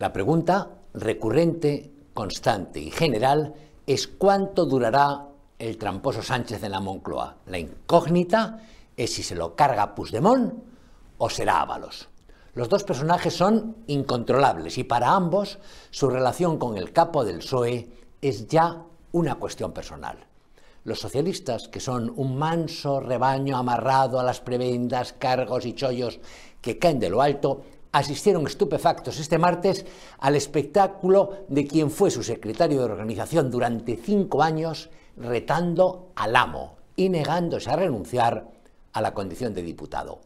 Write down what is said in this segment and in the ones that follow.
La pregunta recurrente, constante y general es cuánto durará el tramposo Sánchez en la Moncloa. La incógnita es si se lo carga Puigdemont o será Ábalos. Los dos personajes son incontrolables y para ambos su relación con el capo del PSOE es ya una cuestión personal. Los socialistas, que son un manso rebaño amarrado a las prebendas, cargos y chollos que caen de lo alto, asistieron estupefactos este martes al espectáculo de quien fue su secretario de organización durante cinco años, retando al amo y negándose a renunciar a la condición de diputado.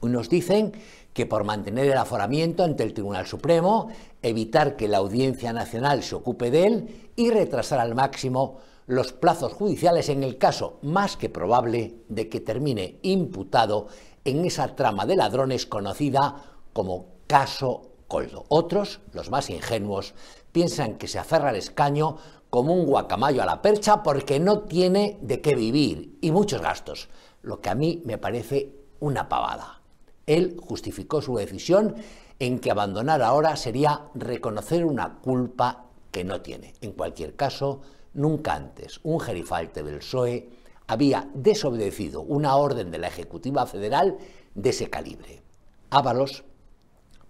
Unos dicen que por mantener el aforamiento ante el Tribunal Supremo, evitar que la Audiencia Nacional se ocupe de él y retrasar al máximo los plazos judiciales en el caso más que probable de que termine imputado en esa trama de ladrones conocida como caso Coldo. Otros, los más ingenuos, piensan que se aferra al escaño como un guacamayo a la percha porque no tiene de qué vivir y muchos gastos, lo que a mí me parece una pavada. Él justificó su decisión en que abandonar ahora sería reconocer una culpa que no tiene. En cualquier caso, nunca antes un gerifalte del PSOE había desobedecido una orden de la Ejecutiva Federal de ese calibre. Ábalos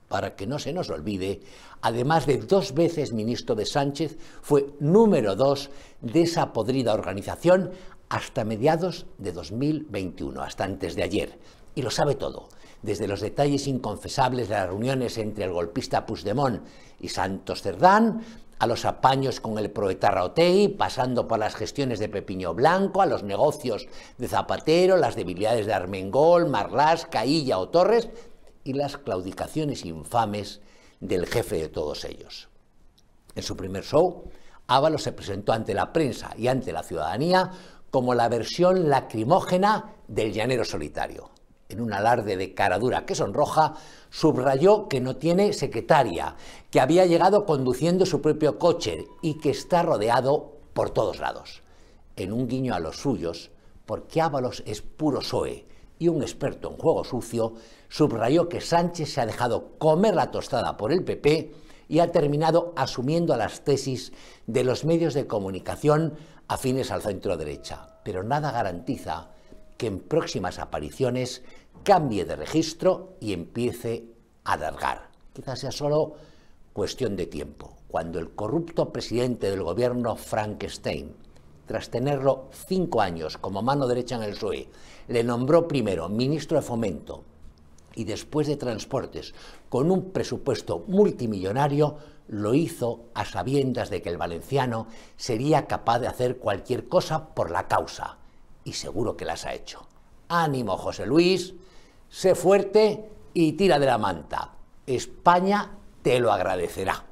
para que no se nos olvide, además de dos veces ministro de Sánchez, fue número dos de esa podrida organización hasta mediados de 2021, hasta antes de ayer. Y lo sabe todo, desde los detalles inconfesables de las reuniones entre el golpista Puigdemont y Santos Cerdán, a los apaños con el proetarra Otei, pasando por las gestiones de Pepiño Blanco, a los negocios de Zapatero, las debilidades de Armengol, Marlás, Cailla o Torres, y las claudicaciones infames del jefe de todos ellos. En su primer show, Ábalos se presentó ante la prensa y ante la ciudadanía como la versión lacrimógena del llanero solitario. En un alarde de cara dura que sonroja, subrayó que no tiene secretaria, que había llegado conduciendo su propio coche y que está rodeado por todos lados. En un guiño a los suyos, porque Ábalos es puro PSOE, y un experto en juego sucio, subrayó que Sánchez se ha dejado comer la tostada por el PP y ha terminado asumiendo las tesis de los medios de comunicación afines al centro derecha. Pero nada garantiza que en próximas apariciones cambie de registro y empiece a alargar. Quizás sea solo cuestión de tiempo, cuando el corrupto presidente del gobierno Frankenstein tras tenerlo cinco años como mano derecha en el PSOE, le nombró primero ministro de Fomento y después de Transportes con un presupuesto multimillonario, lo hizo a sabiendas de que el valenciano sería capaz de hacer cualquier cosa por la causa. Y seguro que las ha hecho. Ánimo, José Luis, sé fuerte y tira de la manta. España te lo agradecerá.